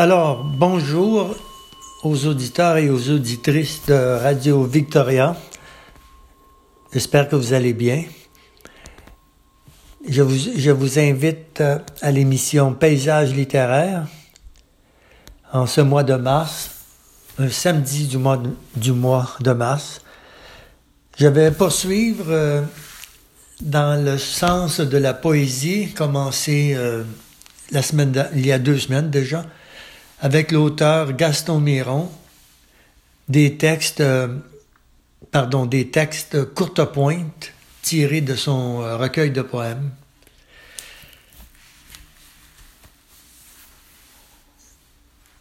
Alors, bonjour aux auditeurs et aux auditrices de Radio Victoria. J'espère que vous allez bien. Je vous, invite euh, à l'émission Paysage littéraire en ce mois de mars, un samedi du mois de, mars. Je vais poursuivre euh, dans le sens de la poésie, commencé euh, il y a deux semaines déjà, avec l'auteur Gaston Miron, des textes, euh, pardon, des textes courte pointe tirés de son euh, recueil de poèmes.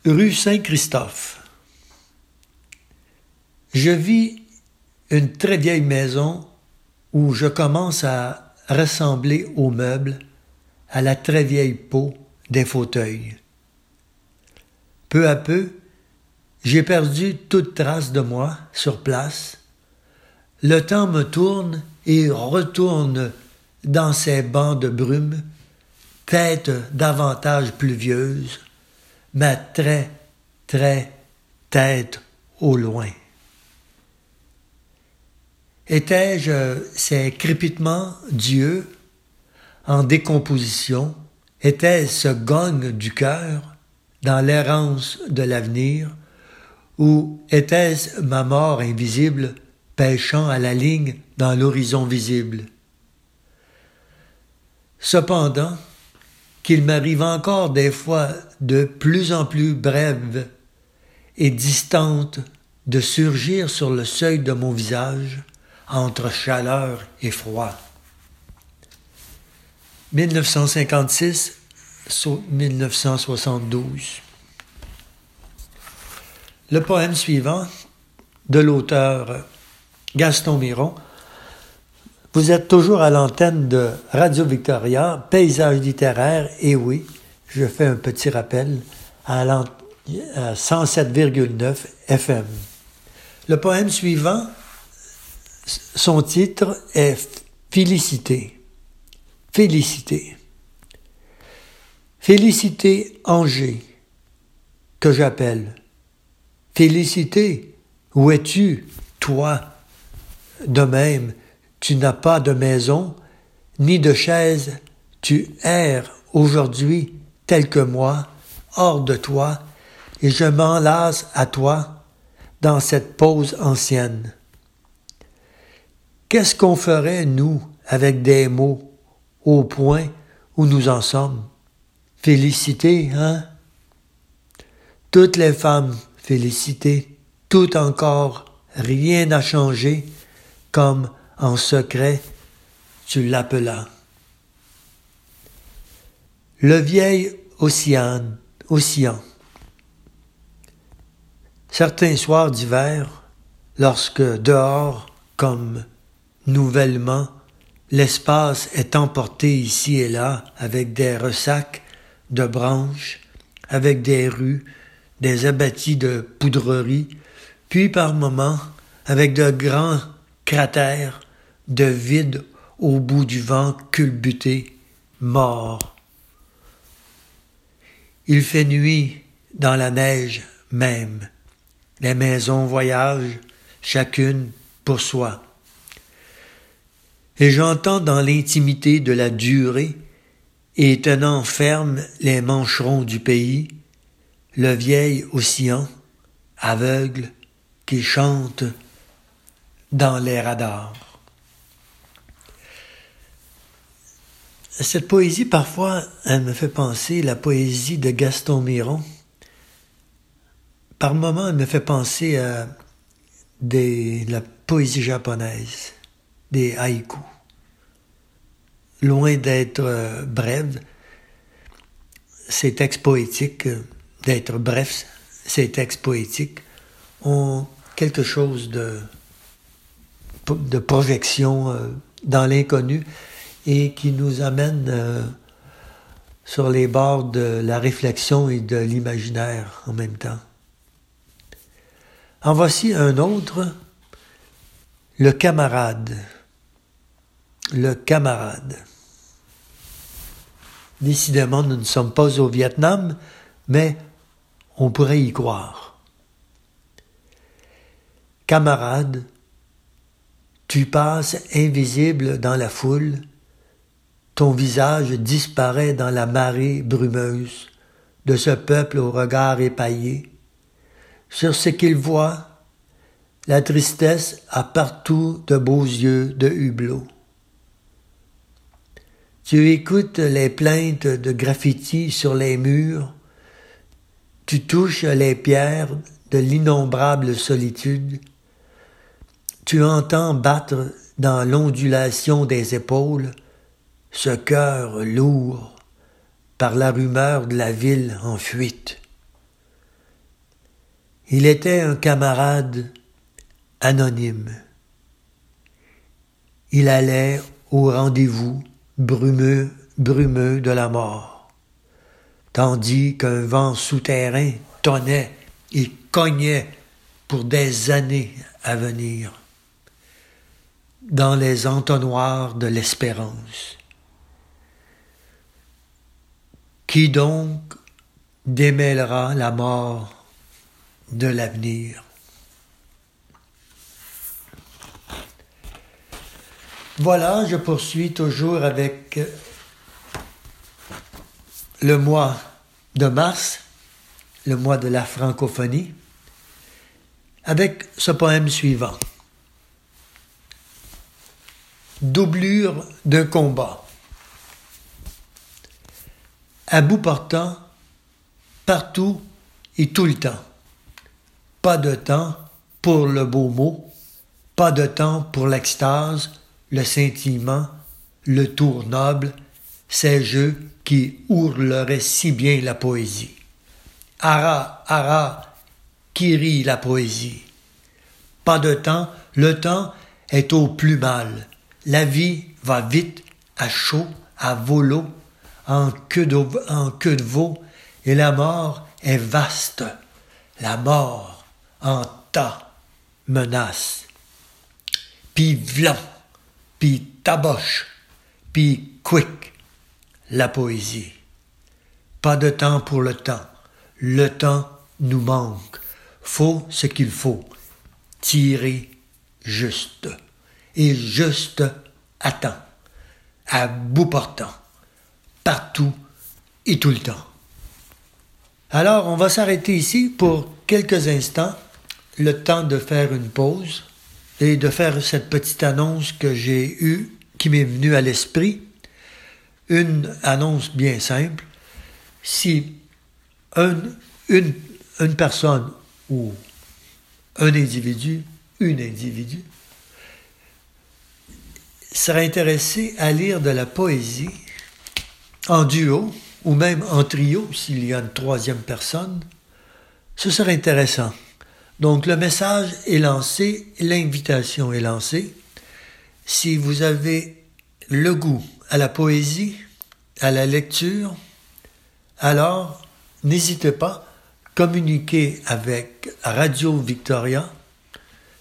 Rue Saint-Christophe. Je vis une très vieille maison où je commence à ressembler aux meubles, à la très vieille peau des fauteuils. Peu à peu, j'ai perdu toute trace de moi sur place. Le temps me tourne et retourne dans ces bancs de brume, tête davantage pluvieuse, ma très, très tête au loin. Étais-je ces crépitements d'yeux en décomposition? Était-ce ce gong du cœur? Dans l'errance de l'avenir? Ou était-ce ma mort invisible pêchant à la ligne dans l'horizon visible? Cependant, qu'il m'arrive encore des fois de plus en plus brèves et distantes de surgir sur le seuil de mon visage, entre chaleur et froid. 1956-1972. Le poème suivant de l'auteur Gaston Miron. Vous êtes toujours à l'antenne de Radio Victoria, paysage littéraire, et oui, je fais un petit rappel à 107,9 FM. Le poème suivant son titre est Félicité. Félicité. Félicité Angers, que j'appelle. Félicité, où es-tu, toi? De même, tu n'as pas de maison, ni de chaise, tu erres aujourd'hui tel que moi, hors de toi, et je m'enlace à toi dans cette pose ancienne. Qu'est-ce qu'on ferait, nous, avec des mots, au point où nous en sommes? Félicité, hein? Toutes les femmes félicitées, tout encore, rien n'a changé, comme en secret tu l'appelas. Le vieil océan, océan. Certains soirs d'hiver, lorsque dehors, comme Nouvellement, l'espace est emporté ici et là avec des ressacs de branches, avec des rues, des abattis de poudreries, puis par moments avec de grands cratères de vide au bout du vent culbuté, mort. Il fait nuit dans la neige même. Les maisons voyagent, chacune pour soi et j'entends dans l'intimité de la durée, et tenant ferme les mancherons du pays, le vieil océan, aveugle, qui chante dans les radars. Cette poésie, parfois, elle me fait penser la poésie de Gaston Miron. Par moments, elle me fait penser à la poésie japonaise des haïkus. Loin d'être euh, brèves, ces textes poétiques, euh, d'être brefs, ces textes poétiques ont quelque chose de, de projection euh, dans l'inconnu et qui nous amène sur les bords de la réflexion et de l'imaginaire en même temps. En voici un autre, le camarade le camarade. Décidément, nous ne sommes pas au Vietnam, mais on pourrait y croire. Camarade, tu passes invisible dans la foule, ton visage disparaît dans la marée brumeuse de ce peuple au regard épaillé. Sur ce qu'il voit, la tristesse a partout de beaux yeux de hublot. Tu écoutes les plaintes de graffiti sur les murs, tu touches les pierres de l'innombrable solitude, tu entends battre dans l'ondulation des épaules ce cœur lourd par la rumeur de la ville en fuite. Il était un camarade anonyme. Il allait au rendez-vous brumeux, brumeux de la mort, tandis qu'un vent souterrain tonnait et cognait pour des années à venir dans les entonnoirs de l'espérance. Qui donc démêlera la mort de l'avenir? Voilà, je poursuis toujours avec le mois de mars, le mois de la francophonie, avec ce poème suivant. Doublure d'un combat. À bout portant, partout et tout le temps. Pas de temps pour le beau mot, pas de temps pour l'extase, le scintillement, le tour noble, ces jeux qui hurleraient si bien la poésie. Ara, ara, qui rit la poésie. Pas de temps, le temps est au plus mal. La vie va vite, à chaud, à volo, en queue de, en queue de veau, et la mort est vaste. La mort en tas menace. Puis puis taboche, puis quick, la poésie. Pas de temps pour le temps. Le temps nous manque. Faut ce qu'il faut. Tirer juste. Et juste à temps. À bout portant. Partout et tout le temps. Alors, on va s'arrêter ici pour quelques instants, le temps de faire une pause et de faire cette petite annonce que j'ai eue, qui m'est venue à l'esprit. Une annonce bien simple. Si une, une personne ou un individu, une individu, serait intéressé à lire de la poésie en duo ou même en trio s'il y a une troisième personne, ce serait intéressant. Donc le message est lancé, l'invitation est lancée. Si vous avez le goût à la poésie, à la lecture, alors n'hésitez pas, communiquez avec Radio Victoria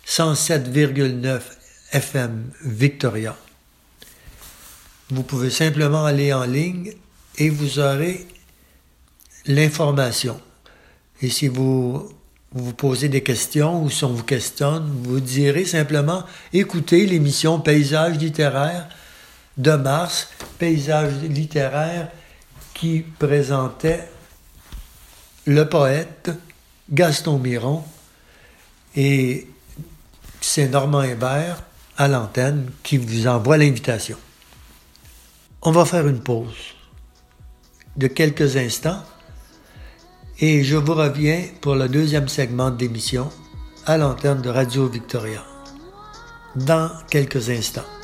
107,9 FM Victoria. Vous pouvez simplement aller en ligne et vous aurez l'information. Et si vous vous vous posez des questions ou si on vous questionne, vous direz simplement écoutez l'émission Paysage littéraire de mars, Paysage littéraire qui présentait le poète Gaston Miron et c'est Normand Hébert à l'antenne qui vous envoie l'invitation. On va faire une pause de quelques instants et je vous reviens pour le deuxième segment d'émission à l'antenne de Radio Victoria dans quelques instants.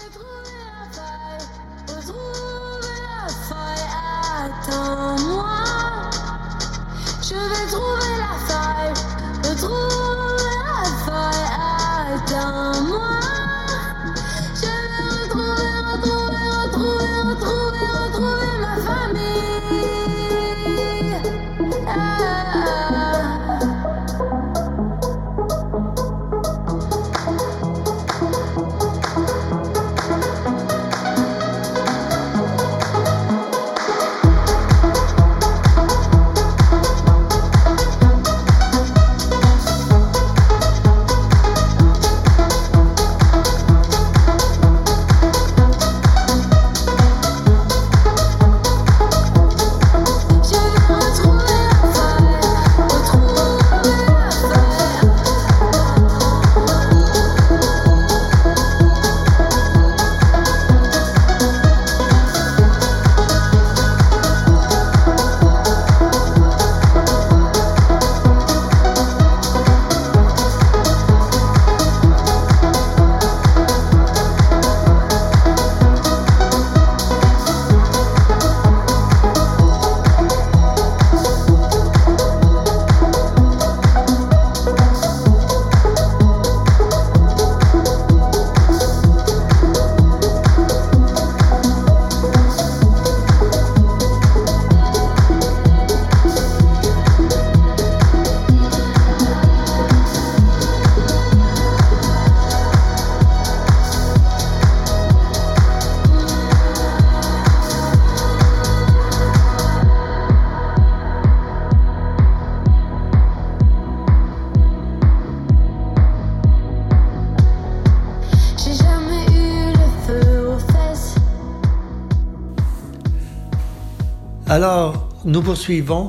Alors, nous poursuivons.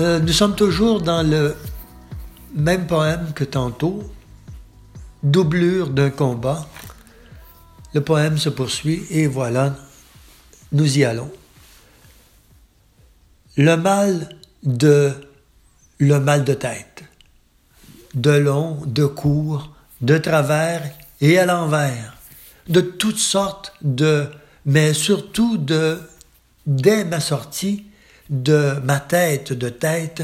Euh, nous sommes toujours dans le même poème que tantôt, doublure d'un combat. Le poème se poursuit et voilà, nous y allons. Le mal de le mal de tête, de long, de court, de travers et à l'envers, de toutes sortes de, mais surtout de, dès ma sortie, de ma tête de tête,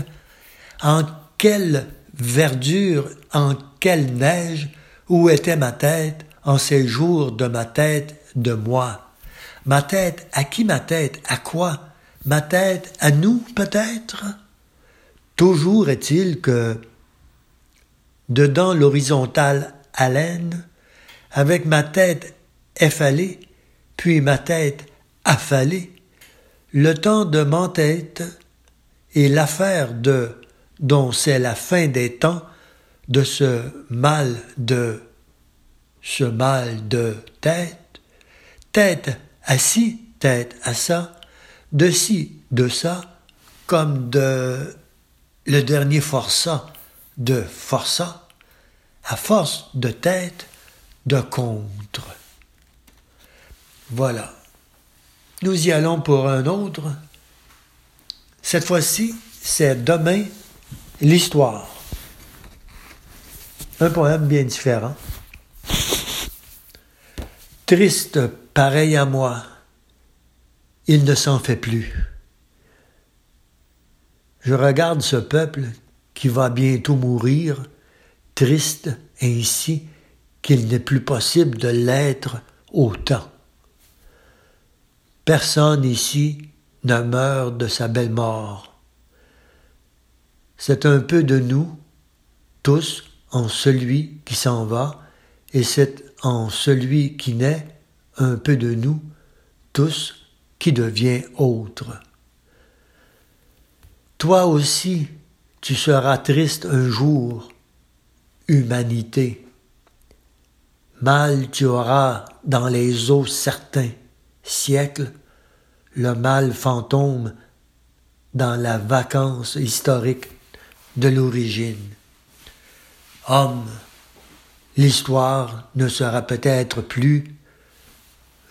en quelle verdure, en quelle neige, où était ma tête en ces jours de ma tête de moi? Ma tête, à qui ma tête, à quoi? Ma tête, à nous peut-être? Toujours est-il que, dedans l'horizontale haleine, avec ma tête effalée, puis ma tête affalée, le temps de m'entête et l'affaire de dont c'est la fin des temps de ce mal de ce mal de tête, tête assis, tête à ça, de ci, de ça, comme de le dernier forçat de forçat, à force de tête, de contre. Voilà. Nous y allons pour un autre. Cette fois-ci, c'est demain l'histoire. Un poème bien différent. Triste, pareil à moi, il ne s'en fait plus. Je regarde ce peuple qui va bientôt mourir, triste ainsi qu'il n'est plus possible de l'être autant. Personne ici ne meurt de sa belle mort. C'est un peu de nous, tous, en celui qui s'en va, et c'est en celui qui naît un peu de nous, tous, qui devient autre. Toi aussi, tu seras triste un jour, humanité. Mal tu auras dans les eaux certains siècles, le mal fantôme dans la vacance historique de l'origine. Homme, l'histoire ne sera peut-être plus.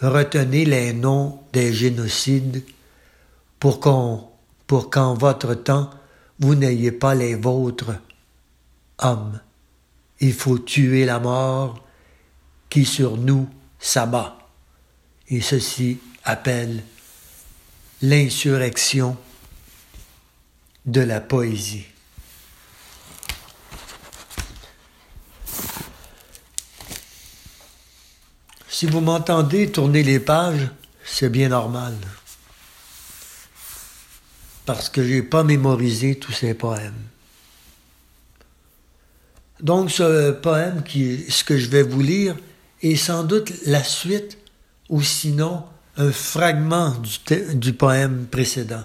Retenez les noms des génocides pour qu'en votre temps, vous n'ayez pas les vôtres. Homme, il faut tuer la mort qui sur nous s'abat. Et ceci appelle l'insurrection de la poésie. Si vous m'entendez tourner les pages, c'est bien normal. Parce que je n'ai pas mémorisé tous ces poèmes. Donc ce poème, qui, ce que je vais vous lire, est sans doute la suite ou sinon un fragment du, poème précédent.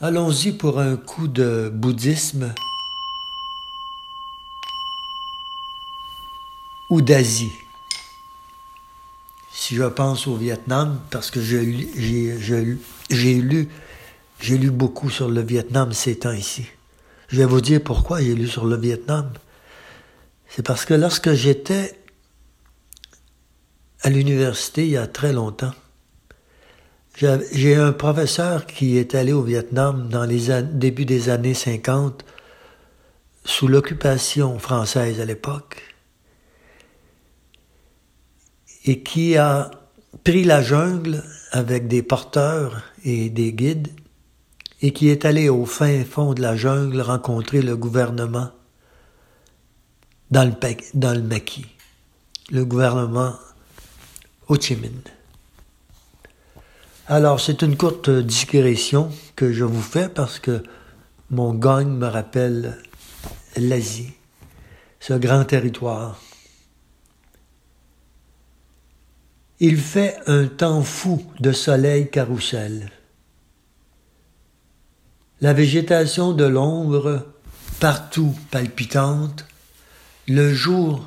Allons-y pour un coup de bouddhisme ou d'Asie. Si je pense au Vietnam, parce que j'ai lu, j'ai lu beaucoup sur le Vietnam ces temps-ci. Je vais vous dire pourquoi j'ai lu sur le Vietnam. C'est parce que lorsque j'étais à l'université il y a très longtemps, j'ai un professeur qui est allé au Vietnam dans les débuts des années 50, sous l'occupation française à l'époque, et qui a pris la jungle avec des porteurs et des guides, et qui est allé au fin fond de la jungle rencontrer le gouvernement dans le, dans le maquis, le gouvernement Ho Chi Minh. Alors, c'est une courte digression que je vous fais parce que mon gagne me rappelle l'Asie, ce grand territoire. Il fait un temps fou de soleil carrousel. La végétation de l'ombre partout palpitante, le jour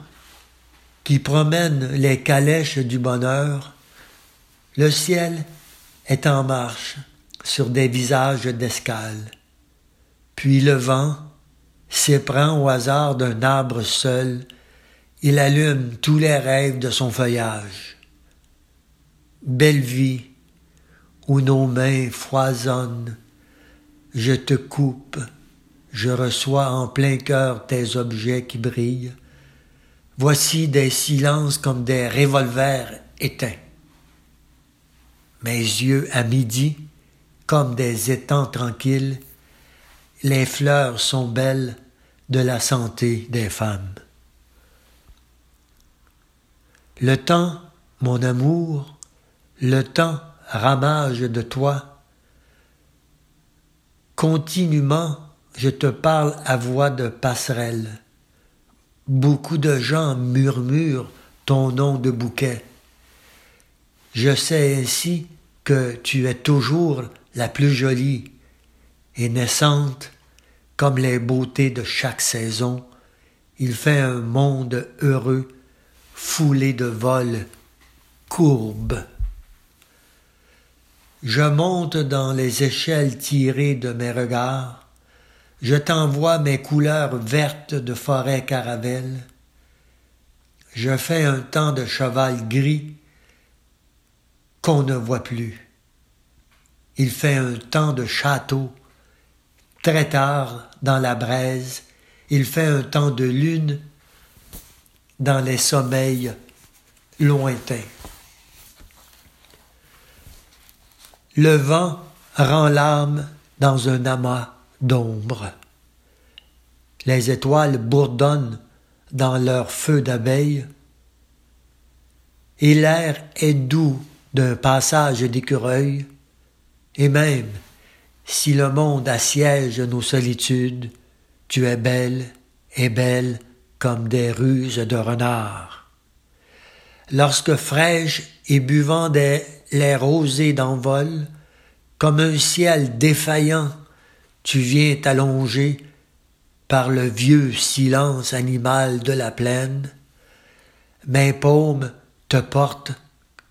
qui promène les calèches du bonheur, le ciel est en marche sur des visages d'escale. Puis le vent s'éprend au hasard d'un arbre seul, il allume tous les rêves de son feuillage. Belle vie, où nos mains foisonnent, je te coupe, je reçois en plein cœur tes objets qui brillent. Voici des silences comme des revolvers éteints. Mes yeux à midi, comme des étangs tranquilles, les fleurs sont belles de la santé des femmes. Le temps, mon amour, le temps ramage de toi. Continuellement, je te parle à voix de passerelle. Beaucoup de gens murmurent ton nom de bouquet. Je sais ainsi que tu es toujours la plus jolie et naissante comme les beautés de chaque saison. Il fait un monde heureux, foulé de vols, courbes. Je monte dans les échelles tirées de mes regards, je t'envoie mes couleurs vertes de forêt caravelle, je fais un temps de cheval gris qu'on ne voit plus. Il fait un temps de château, très tard dans la braise, il fait un temps de lune dans les sommeils lointains. Le vent rend l'âme dans un amas d'ombre. Les étoiles bourdonnent dans leur feu d'abeille, et l'air est doux d'un passage d'écureuil, et même si le monde assiège nos solitudes, tu es belle et belle comme des ruses de renard. Lorsque fraîche et buvant des les rosées d'envol, comme un ciel défaillant, tu viens t'allonger par le vieux silence animal de la plaine, mes paumes te portent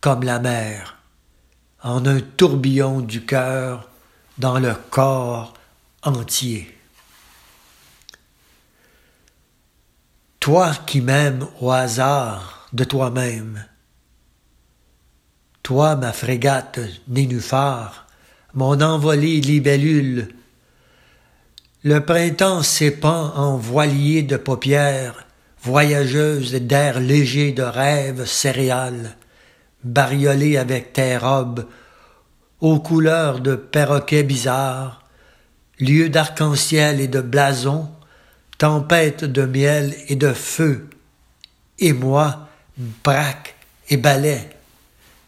comme la mer, en un tourbillon du cœur dans le corps entier. Toi qui m'aimes au hasard de toi-même, toi, ma frégate nénuphar, mon envolée libellule, le printemps s'épand en voilier de paupières, voyageuse d'air léger de rêves céréales, bariolée avec tes robes, aux couleurs de perroquets bizarres, lieu d'arc-en-ciel et de blason, tempête de miel et de feu, et moi, braque et balai,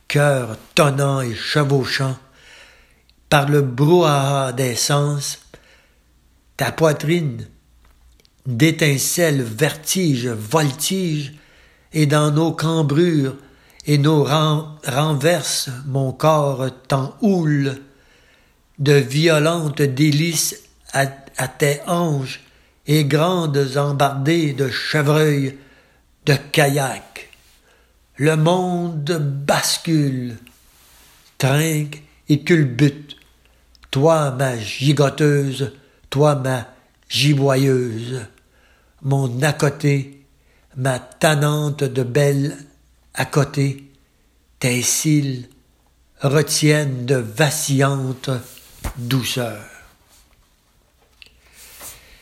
cœur tonnant et chevauchant, par le brouhaha des sens, ta poitrine d'étincelles, vertige, voltige, et dans nos cambrures et nos renverses, mon corps t'en houle, de violentes délices à, tes hanches et grandes embardées de chevreuils, de kayak. Le monde bascule, trinque et culbute. Toi, ma gigoteuse, toi, ma giboyeuse, mon à côté, ma tannante de belle à côté, tes cils retiennent de vacillantes douceurs.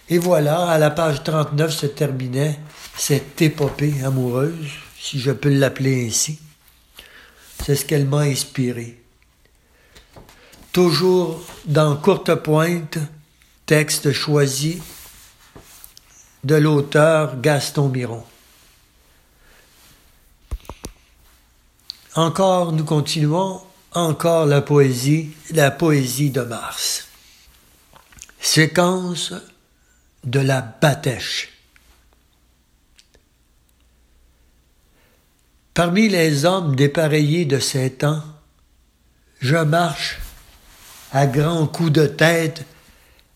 Et voilà, à la page 39 se terminait cette épopée amoureuse si je peux l'appeler ainsi. C'est ce qu'elle m'a inspiré. Toujours dans courte pointe, texte choisi de l'auteur Gaston Miron. Encore nous continuons, encore la poésie, la poésie de Mars. Séquence de la Batèche. Parmi les hommes dépareillés de ces temps, je marche à grands coups de tête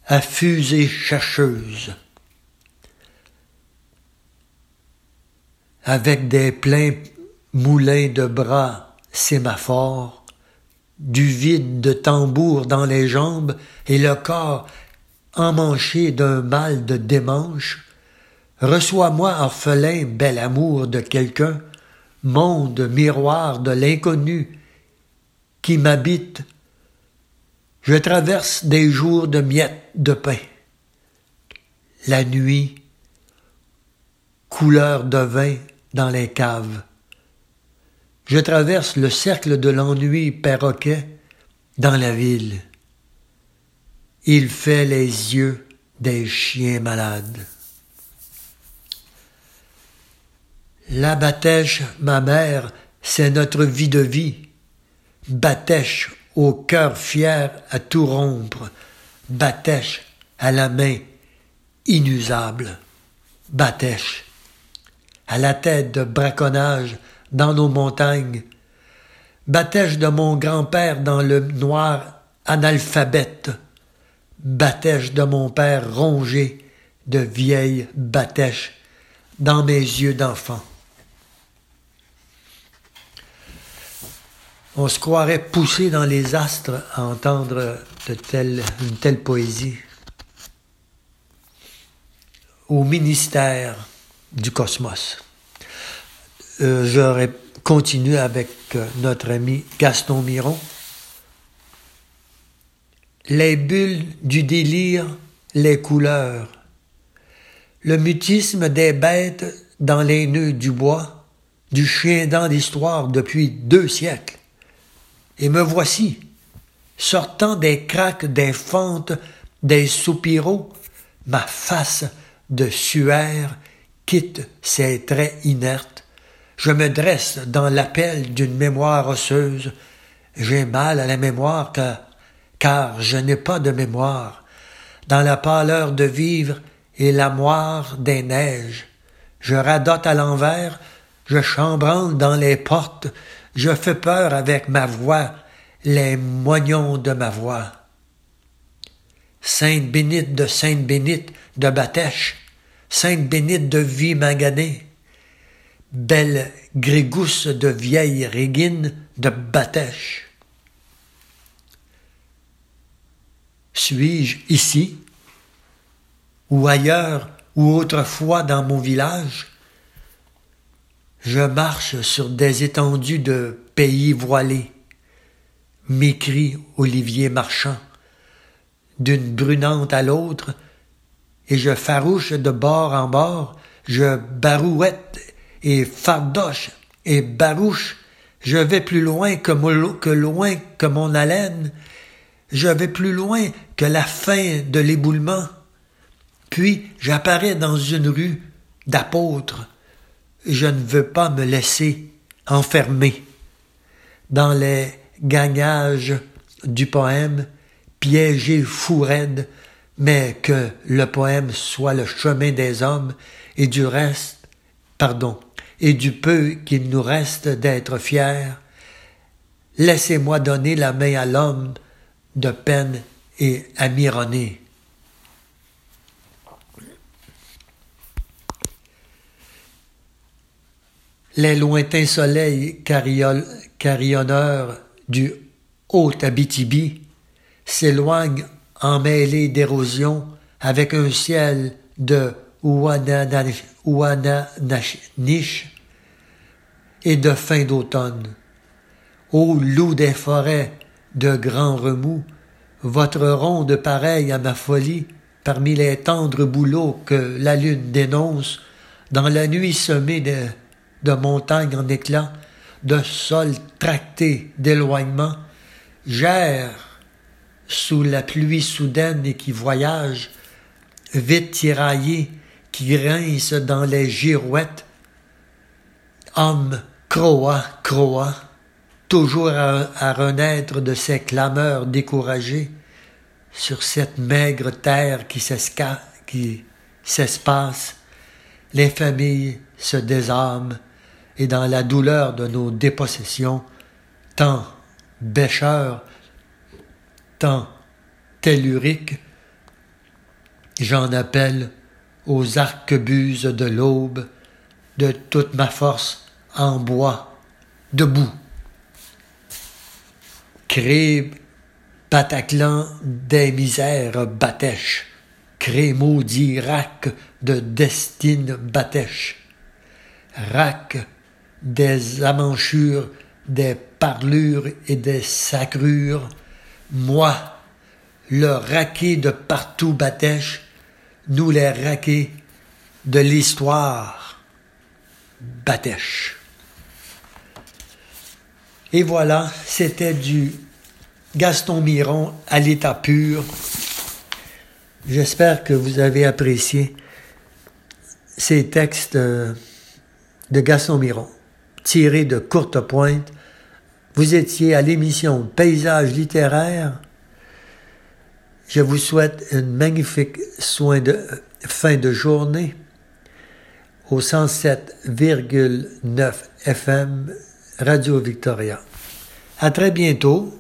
affuse et chercheuse, avec des pleins moulins de bras sémaphores, du vide de tambour dans les jambes et le corps emmanché d'un mal de démanche, reçois-moi orphelin bel amour de quelqu'un, monde miroir de l'inconnu qui m'habite je traverse des jours de miettes de pain. La nuit, couleur de vin dans les caves. Je traverse le cercle de l'ennui perroquet dans la ville. Il fait les yeux des chiens malades. La Batèche, ma mère, c'est notre vie de vie. Batèche au cœur fier à tout rompre. Batèche à la main inusable. Batèche à la tête de braconnage dans nos montagnes. Batèche de mon grand-père dans le noir analphabète. Batèche de mon père rongé de vieilles batèches dans mes yeux d'enfant. On se croirait poussé dans les astres à entendre une telle poésie. Au ministère du cosmos. Euh, J'aurais continué avec euh, notre ami Gaston Miron. Les bulles du délire, les couleurs, le mutisme des bêtes dans les nœuds du bois, du chien dans l'histoire depuis deux siècles et me voici, sortant des craques des fentes, des soupiraux, ma face de suaire quitte ses traits inertes, je me dresse dans l'appel d'une mémoire osseuse, j'ai mal à la mémoire car, car je n'ai pas de mémoire, dans la pâleur de vivre et la moire des neiges, je radote à l'envers, je chambranle dans les portes, je fais peur avec ma voix, les moignons de ma voix. Sainte bénite de Sainte bénite de Batèche, Sainte bénite de vie belle grégousse de vieille régine de Batèche. Suis-je ici, ou ailleurs, ou autrefois dans mon village? Je marche sur des étendues de pays voilés, m'écrit Olivier Marchand, d'une brunante à l'autre, et je farouche de bord en bord, je barouette et fardoche et barouche, je vais plus loin que, mon, que loin que mon haleine, je vais plus loin que la fin de l'éboulement, puis j'apparais dans une rue d'apôtres, je ne veux pas me laisser enfermer dans les gagnages du poème, piégé fou raide, mais que le poème soit le chemin des hommes et du reste, pardon, et du peu qu'il nous reste d'être fiers. Laissez-moi donner la main à l'homme de peine et amironné. Les lointains soleils carillonneurs du haut Abitibi s'éloignent emmêlés d'érosion avec un ciel de Ouananiche et de fin d'automne. Ô loup des forêts de grands remous, votre ronde pareille à ma folie, parmi les tendres bouleaux que la lune dénonce, dans la nuit semée de de montagnes en éclats, de sols tractés d'éloignement, gère sous la pluie soudaine et qui voyage, vite tiraillé, qui grince dans les girouettes, homme croa, croa, toujours à, à renaître de ses clameurs découragées, sur cette maigre terre qui s'espace, les familles se désarment, et dans la douleur de nos dépossessions, tant bêcheurs, tant telluriques, j'en appelle aux arquebuses de l'aube, de toute ma force en bois, debout. Crée Bataclan des misères batèches, crée maudit rac de destine batèche, des amanchures, des parlures et des sacrures, moi, le raqué de partout batèche, nous les raqués de l'histoire batèche. Et voilà, c'était du Gaston Miron à l'état pur. J'espère que vous avez apprécié ces textes euh, de Gaston Miron, tirés de courte pointe. Vous étiez à l'émission Paysage littéraire. Je vous souhaite une magnifique soin de, fin de journée au 107,9 FM Radio Victoria. À très bientôt.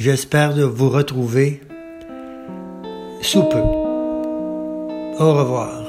J'espère de vous retrouver sous peu. Au revoir.